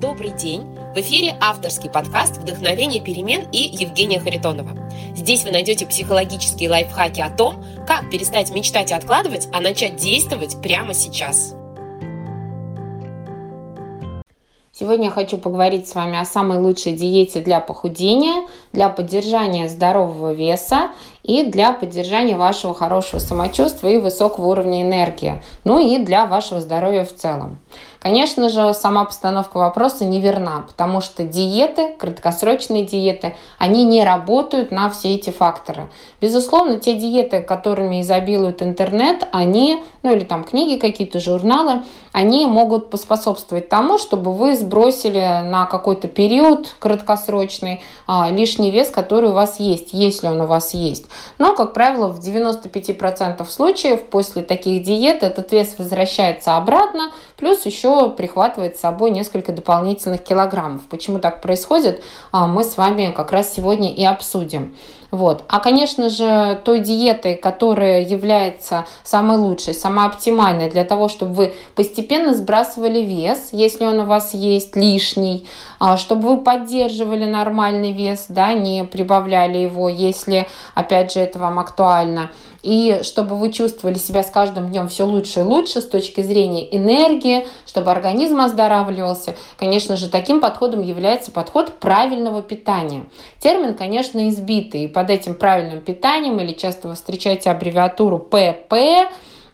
Добрый день! В эфире авторский подкаст «Вдохновение перемен» и Евгения Харитонова. Здесь вы найдете психологические лайфхаки о том, как перестать мечтать и откладывать, а начать действовать прямо сейчас. Сегодня я хочу поговорить с вами о самой лучшей диете для похудения, для поддержания здорового веса и для поддержания вашего хорошего самочувствия и высокого уровня энергии, ну и для вашего здоровья в целом. Конечно же, сама постановка вопроса неверна, потому что диеты, краткосрочные диеты, они не работают на все эти факторы. Безусловно, те диеты, которыми изобилует интернет, они, ну или там книги какие-то, журналы, они могут поспособствовать тому, чтобы вы сбросили на какой-то период краткосрочный а, лишний вес, который у вас есть, если он у вас есть. Но, как правило, в 95% случаев после таких диет этот вес возвращается обратно, плюс еще прихватывает с собой несколько дополнительных килограммов. Почему так происходит, а, мы с вами как раз сегодня и обсудим. Вот. А, конечно же, той диетой, которая является самой лучшей, самой оптимальной для того, чтобы вы постепенно сбрасывали вес, если он у вас есть лишний, а, чтобы вы поддерживали нормальный вес, да, не прибавляли его, если, опять же, это вам актуально – и чтобы вы чувствовали себя с каждым днем все лучше и лучше с точки зрения энергии, чтобы организм оздоравливался. Конечно же, таким подходом является подход правильного питания. Термин, конечно, избитый, и под этим правильным питанием, или часто вы встречаете аббревиатуру ПП,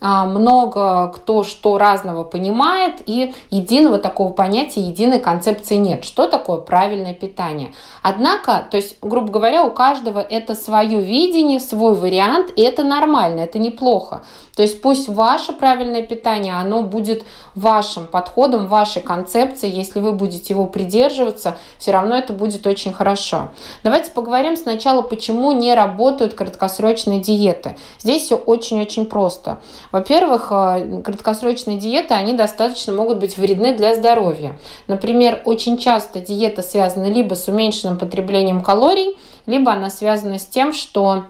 много кто что разного понимает, и единого такого понятия, единой концепции нет. Что такое правильное питание? Однако, то есть, грубо говоря, у каждого это свое видение, свой вариант, и это нормально, это неплохо. То есть пусть ваше правильное питание, оно будет вашим подходом, вашей концепцией. Если вы будете его придерживаться, все равно это будет очень хорошо. Давайте поговорим сначала, почему не работают краткосрочные диеты. Здесь все очень-очень просто. Во-первых, э, краткосрочные диеты, они достаточно могут быть вредны для здоровья. Например, очень часто диета связана либо с уменьшенным потреблением калорий, либо она связана с тем, что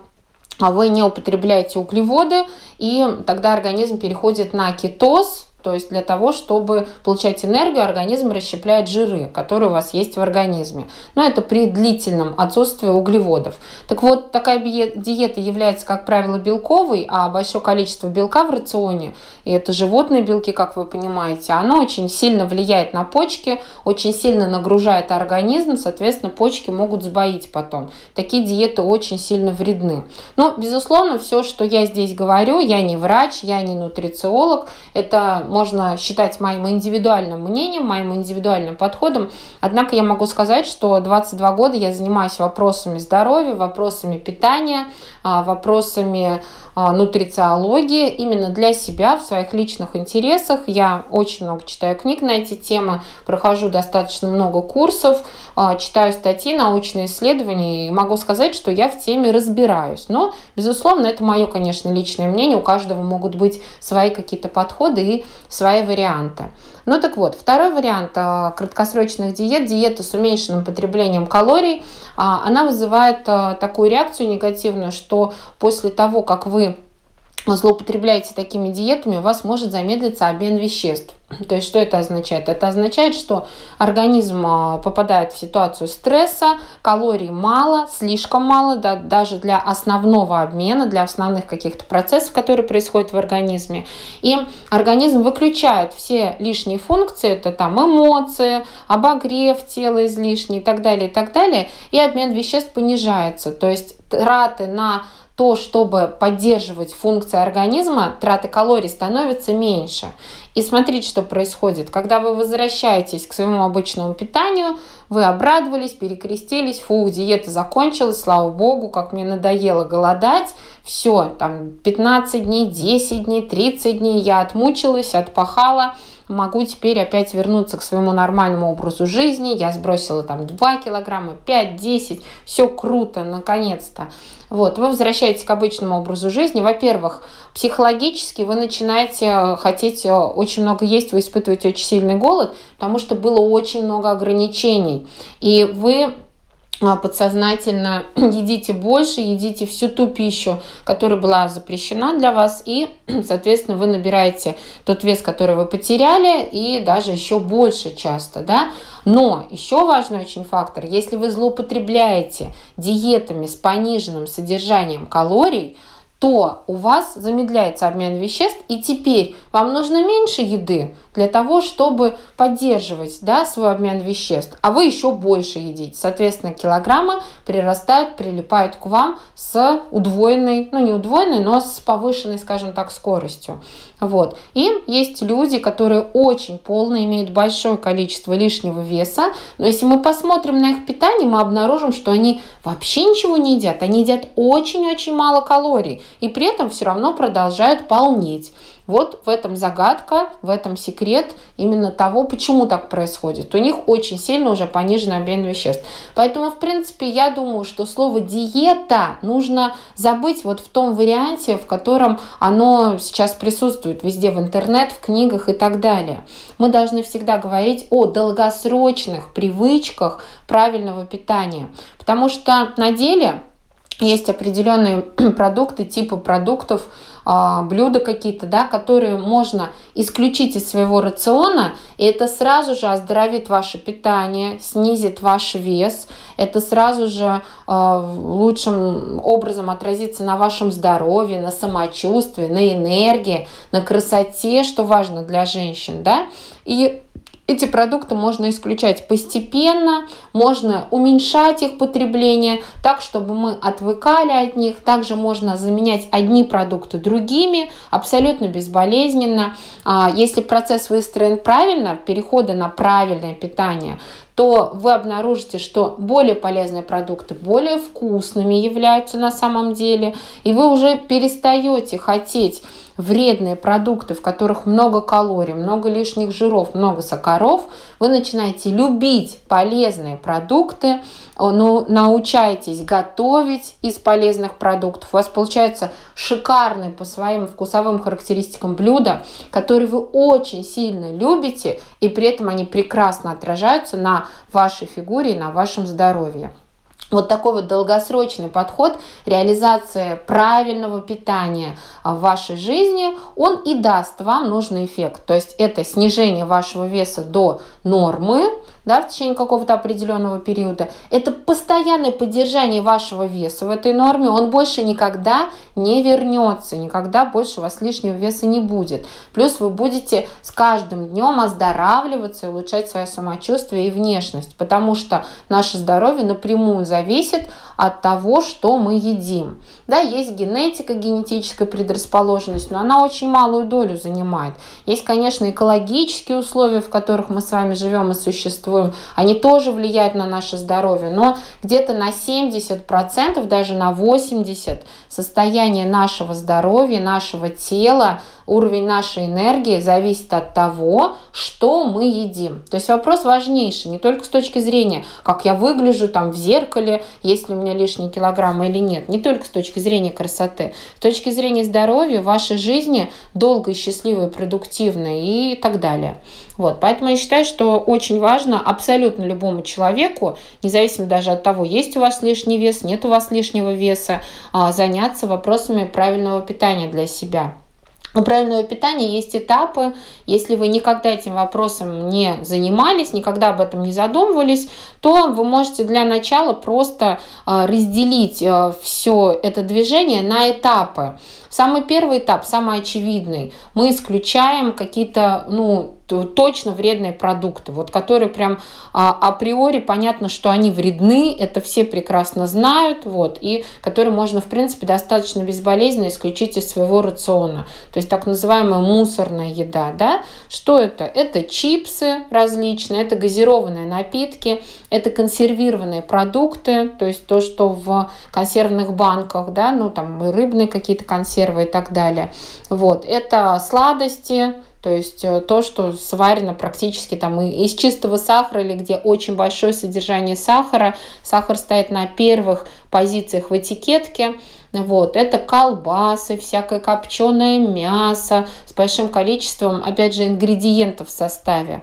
а вы не употребляете углеводы, и тогда организм переходит на кетоз, то есть для того, чтобы получать энергию, организм расщепляет жиры, которые у вас есть в организме. Но это при длительном отсутствии углеводов. Так вот, такая диета является, как правило, белковой, а большое количество белка в рационе, и это животные белки, как вы понимаете, оно очень сильно влияет на почки, очень сильно нагружает организм, соответственно, почки могут сбоить потом. Такие диеты очень сильно вредны. Но, безусловно, все, что я здесь говорю, я не врач, я не нутрициолог, это можно считать моим индивидуальным мнением, моим индивидуальным подходом. Однако я могу сказать, что 22 года я занимаюсь вопросами здоровья, вопросами питания, а, вопросами нутрициологии именно для себя в своих личных интересах. Я очень много читаю книг на эти темы, прохожу достаточно много курсов, а, читаю статьи, научные исследования и могу сказать, что я в теме разбираюсь. Но, безусловно, это мое, конечно, личное мнение. У каждого могут быть свои какие-то подходы и свои варианты. Ну так вот, второй вариант а, краткосрочных диет, диета с уменьшенным потреблением калорий, она вызывает такую реакцию негативную, что после того, как вы злоупотребляете такими диетами, у вас может замедлиться обмен веществ. То есть что это означает? Это означает, что организм а, попадает в ситуацию стресса, калорий мало, слишком мало, да, даже для основного обмена, для основных каких-то процессов, которые происходят в организме. И организм выключает все лишние функции, это там эмоции, обогрев тела излишний и так далее, и так далее, и обмен веществ понижается. То есть траты на то, чтобы поддерживать функции организма, траты калорий становятся меньше. И смотрите, что происходит. Когда вы возвращаетесь к своему обычному питанию, вы обрадовались, перекрестились, фу, диета закончилась, слава богу, как мне надоело голодать. Все, там 15 дней, 10 дней, 30 дней я отмучилась, отпахала могу теперь опять вернуться к своему нормальному образу жизни. Я сбросила там 2 килограмма, 5, 10, все круто, наконец-то. Вот, вы возвращаетесь к обычному образу жизни. Во-первых, психологически вы начинаете э, хотеть э, очень много есть, вы испытываете очень сильный голод, потому что было очень много ограничений. И вы подсознательно едите больше, едите всю ту пищу, которая была запрещена для вас, и, соответственно, вы набираете тот вес, который вы потеряли, и даже еще больше часто, да. Но еще важный очень фактор, если вы злоупотребляете диетами с пониженным содержанием калорий, то у вас замедляется обмен веществ, и теперь вам нужно меньше еды для того, чтобы поддерживать да, свой обмен веществ, а вы еще больше едите. Соответственно, килограммы прирастают, прилипают к вам с удвоенной, ну не удвоенной, но с повышенной, скажем так, скоростью. Вот. И есть люди, которые очень полно имеют большое количество лишнего веса, но если мы посмотрим на их питание, мы обнаружим, что они вообще ничего не едят. Они едят очень-очень мало калорий и при этом все равно продолжают полнеть. Вот в этом загадка, в этом секрет именно того, почему так происходит. У них очень сильно уже пониженный обмен веществ. Поэтому, в принципе, я думаю, что слово диета нужно забыть вот в том варианте, в котором оно сейчас присутствует везде в интернет, в книгах и так далее. Мы должны всегда говорить о долгосрочных привычках правильного питания. Потому что на деле есть определенные продукты, типы продуктов, блюда какие-то, да, которые можно исключить из своего рациона, и это сразу же оздоровит ваше питание, снизит ваш вес, это сразу же э, лучшим образом отразится на вашем здоровье, на самочувствии, на энергии, на красоте, что важно для женщин, да, и эти продукты можно исключать постепенно, можно уменьшать их потребление так, чтобы мы отвыкали от них. Также можно заменять одни продукты другими абсолютно безболезненно. А, если процесс выстроен правильно, перехода на правильное питание, то вы обнаружите, что более полезные продукты более вкусными являются на самом деле, и вы уже перестаете хотеть вредные продукты, в которых много калорий, много лишних жиров, много сахаров, вы начинаете любить полезные продукты, ну, научаетесь готовить из полезных продуктов. У вас получается шикарные по своим вкусовым характеристикам блюда, которые вы очень сильно любите, и при этом они прекрасно отражаются на вашей фигуре и на вашем здоровье. Вот такой вот долгосрочный подход, реализация правильного питания в вашей жизни, он и даст вам нужный эффект. То есть это снижение вашего веса до нормы, да, в течение какого-то определенного периода, это постоянное поддержание вашего веса в этой норме, он больше никогда не вернется, никогда больше у вас лишнего веса не будет. Плюс вы будете с каждым днем оздоравливаться и улучшать свое самочувствие и внешность, потому что наше здоровье напрямую зависит от того, что мы едим. Да, есть генетика, генетическая предрасположенность, но она очень малую долю занимает. Есть, конечно, экологические условия, в которых мы с вами живем и существуем. Они тоже влияют на наше здоровье, но где-то на 70%, даже на 80% состояние нашего здоровья, нашего тела – уровень нашей энергии зависит от того, что мы едим. То есть вопрос важнейший, не только с точки зрения, как я выгляжу там в зеркале, есть ли у меня лишние килограммы или нет, не только с точки зрения красоты, с точки зрения здоровья, вашей жизни долгой, счастливой, продуктивной и так далее. Вот, поэтому я считаю, что очень важно абсолютно любому человеку, независимо даже от того, есть у вас лишний вес, нет у вас лишнего веса, а, заняться вопросами правильного питания для себя. У правильного питания есть этапы. Если вы никогда этим вопросом не занимались, никогда об этом не задумывались, то вы можете для начала просто а, разделить а, все это движение на этапы. Самый первый этап, самый очевидный, мы исключаем какие-то, ну, точно вредные продукты, вот которые прям а, априори понятно, что они вредны, это все прекрасно знают, вот, и которые можно, в принципе, достаточно безболезненно исключить из своего рациона. То есть так называемая мусорная еда, да. Что это? Это чипсы различные, это газированные напитки, это консервированные продукты, то есть то, что в консервных банках, да, ну там рыбные какие-то консервы и так далее. Вот, это сладости, то есть э, то, что сварено практически там из чистого сахара или где очень большое содержание сахара. Сахар стоит на первых позициях в этикетке. Вот, это колбасы, всякое копченое мясо с большим количеством, опять же, ингредиентов в составе.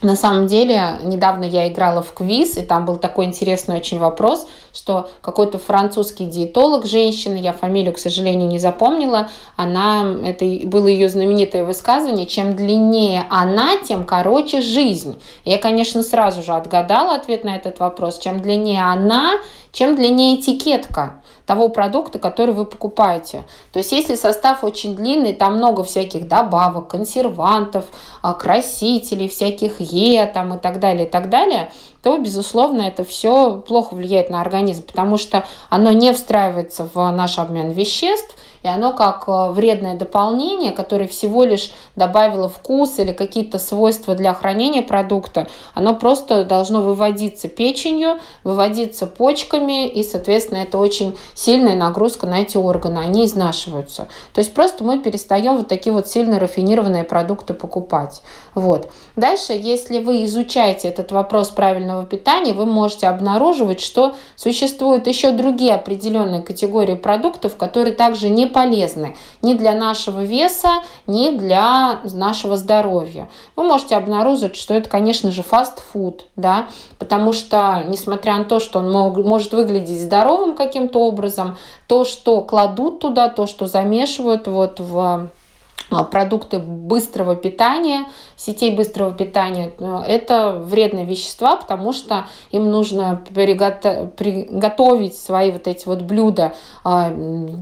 на самом деле, недавно я играла в квиз, и там был такой интересный очень вопрос, что какой-то французский диетолог, женщина, я фамилию, к сожалению, не запомнила, она, это было ее знаменитое высказывание, чем длиннее она, тем короче жизнь. Я, конечно, сразу же отгадала ответ на этот вопрос. Чем длиннее она, чем длиннее этикетка того продукта, который вы покупаете. То есть если состав очень длинный, там много всяких добавок, консервантов, а, красителей, всяких Е там, и так далее, и так далее, то, безусловно, это все плохо влияет на организм, потому что оно не встраивается в наш обмен веществ, и оно как э, вредное дополнение, которое всего лишь добавило вкус или какие-то свойства для хранения продукта, оно просто должно выводиться печенью, выводиться почками, и, соответственно, это очень сильная нагрузка на эти органы, они изнашиваются. То есть просто мы перестаем вот такие вот сильно рафинированные продукты покупать. Вот. Дальше, если вы изучаете этот вопрос правильного питания, вы можете обнаруживать, что существуют еще другие определенные категории продуктов, которые также не полезны ни для нашего веса, ни для нашего здоровья. Вы можете обнаружить, что это, конечно же, фастфуд, да, потому что, несмотря на то, что он мог, может выглядеть здоровым каким-то образом, то, что кладут туда, то, что замешивают вот в продукты быстрого питания, сетей быстрого питания, э, это вредные вещества, потому что им нужно приготовить свои вот эти вот блюда а,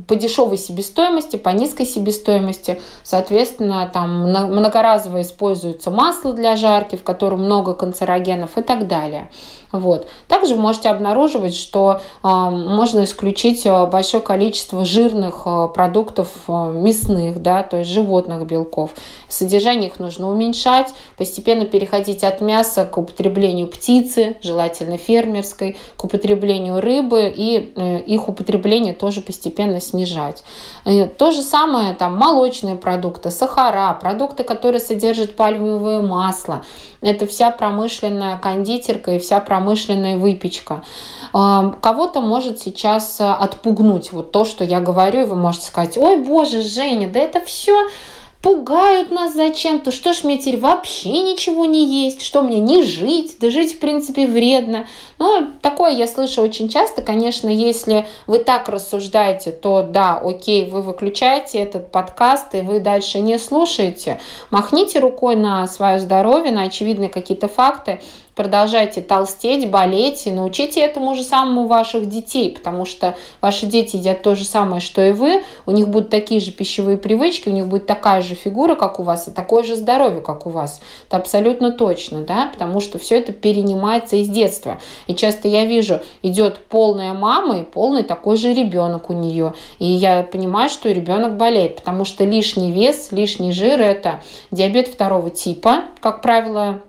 по дешевой себестоимости, по низкой себестоимости. Соответственно, там многоразово используется масло для жарки, в котором много канцерогенов и так далее. Вот. Также можете обнаруживать, что э, можно исключить а, большое количество жирных э, продуктов мясных, да, то есть животных белков. Содержание их нужно уменьшать, постепенно переходить от мяса к употреблению птицы, желательно фермерской, к употреблению рыбы и э, их употребление тоже постепенно снижать. Э, то же самое там молочные продукты, сахара, продукты, которые содержат пальмовое масло. Это вся промышленная кондитерка и вся промышленная выпечка. Кого-то может сейчас э, отпугнуть вот то, что я говорю, и вы можете сказать, ой, боже, Женя, да это все пугают нас зачем-то, что ж мне теперь вообще ничего не есть, что мне не жить, да жить в принципе вредно. Но такое я слышу очень часто, конечно, если вы так рассуждаете, то да, окей, вы выключаете этот подкаст и вы дальше не слушаете, махните рукой на свое здоровье, на очевидные какие-то факты, продолжайте толстеть, болеть и научите этому же самому ваших детей, потому что ваши дети едят то же самое, что и вы, у них будут такие же пищевые привычки, у них будет такая же фигура, как у вас, и такое же здоровье, как у вас. Это абсолютно точно, да, потому что все это перенимается из детства. И часто я вижу, идет полная мама и полный такой же ребенок у нее. И я понимаю, что ребенок болеет, потому что лишний вес, лишний жир – это диабет второго типа, как правило,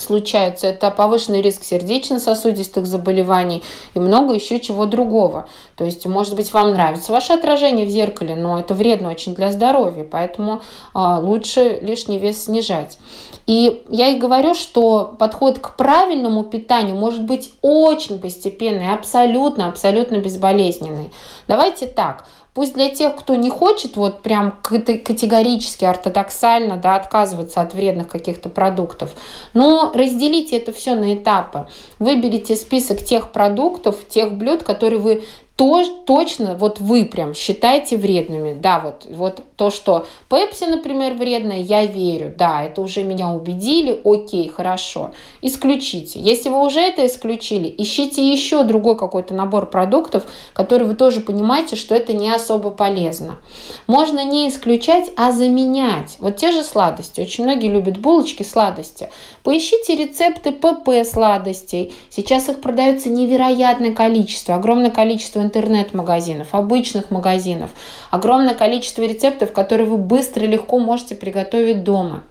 случаются. Это повышенный риск сердечно-сосудистых заболеваний и много еще чего другого. То есть, может быть, вам нравится ваше отражение в зеркале, но это вредно очень для здоровья, поэтому а, лучше лишний вес снижать. И я и говорю, что подход к правильному питанию может быть очень постепенный, абсолютно, абсолютно безболезненный. Давайте так, Пусть для тех, кто не хочет вот прям категорически, ортодоксально да, отказываться от вредных каких-то продуктов, но разделите это все на этапы. Выберите список тех продуктов, тех блюд, которые вы то, точно вот вы прям считаете вредными. Да, вот, вот то, что Пепси, например, вредная, я верю. Да, это уже меня убедили. Окей, хорошо. Исключите. Если вы уже это исключили, ищите еще другой какой-то набор продуктов, который вы тоже понимаете, что это не особо полезно. Можно не исключать, а заменять. Вот те же сладости. Очень многие любят булочки, сладости. Поищите рецепты ПП сладостей. Сейчас их продается невероятное количество, огромное количество интернет-магазинов, обычных магазинов, огромное количество рецептов, которые вы быстро и легко можете приготовить дома.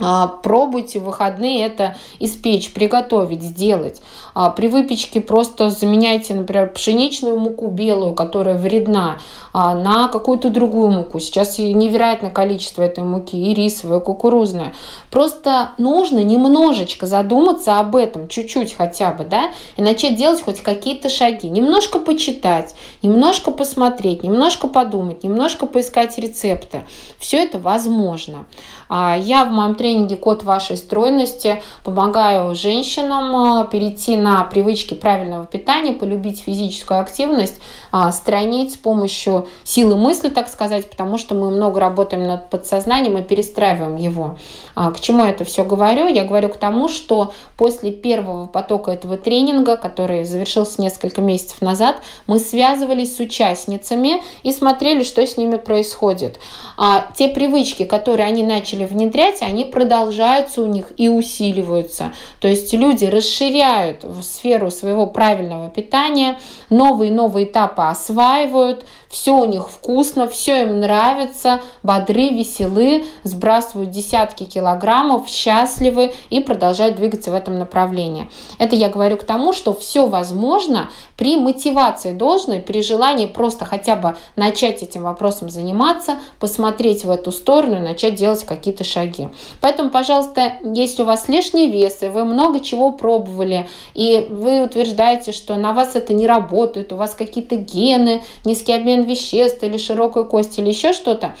А, пробуйте в выходные это испечь, приготовить, сделать. А, при выпечке просто заменяйте, например, пшеничную муку белую, которая вредна, а, на какую-то другую муку. Сейчас невероятное количество этой муки, и рисовая, и кукурузная. Просто нужно немножечко задуматься об этом, чуть-чуть хотя бы, да, и начать делать хоть какие-то шаги. Немножко почитать, немножко посмотреть, немножко подумать, немножко поискать рецепты. Все это возможно. А, я в моем тренинге «Код вашей стройности» помогаю женщинам э, перейти на привычки правильного питания, полюбить физическую активность, а, странить с помощью силы мысли, так сказать, потому что мы много работаем над подсознанием и перестраиваем его. А, к чему я это все говорю? Я говорю к тому, что после первого потока этого тренинга, который завершился несколько месяцев назад, мы связывались с участницами и смотрели, что с ними происходит. А те привычки, которые они начали внедрять, они продолжаются у них и усиливаются. То есть люди расширяют в сферу своего правильного питания, новые-новые этапы осваивают, все у них вкусно, все им нравится, бодры, веселы, сбрасывают десятки килограммов, счастливы и продолжают двигаться в этом направлении. Это я говорю к тому, что все возможно при мотивации должной, при желании просто хотя бы начать этим вопросом заниматься, посмотреть в эту сторону и начать делать какие-то шаги. Поэтому, пожалуйста, если у вас лишний вес, и вы много чего пробовали, и вы утверждаете, что на вас это не работает, у вас какие-то гены, низкий обмен веществ или широкую кость или еще что-то,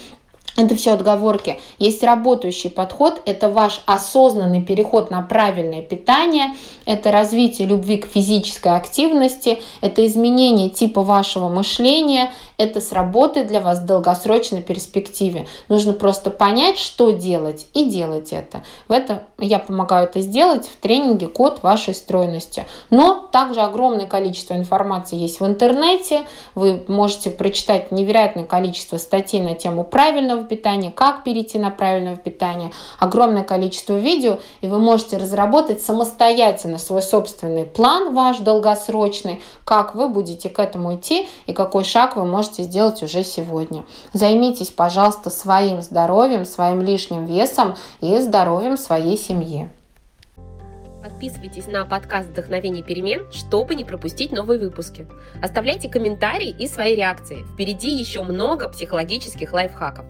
это все отговорки. Есть работающий подход, это ваш осознанный переход на правильное питание, это развитие любви к физической активности, это изменение типа вашего мышления, это сработает для вас в долгосрочной перспективе. Нужно просто понять, что делать и делать это. В это я помогаю это сделать в тренинге «Код вашей стройности». Но также огромное количество информации есть в интернете. Вы можете прочитать невероятное количество статей на тему правильного питания, как перейти на правильное питание, огромное количество видео, и вы можете разработать самостоятельно свой собственный план ваш долгосрочный, как вы будете к этому идти и какой шаг вы можете можете сделать уже сегодня. Займитесь, пожалуйста, своим здоровьем, своим лишним весом и здоровьем своей семьи. Подписывайтесь на подкаст «Вдохновение перемен», чтобы не пропустить новые выпуски. Оставляйте комментарии и свои реакции. Впереди еще много психологических лайфхаков.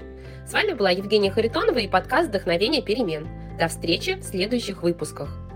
С вами была Евгения Харитонова и подкаст «Вдохновение перемен». До встречи в следующих выпусках.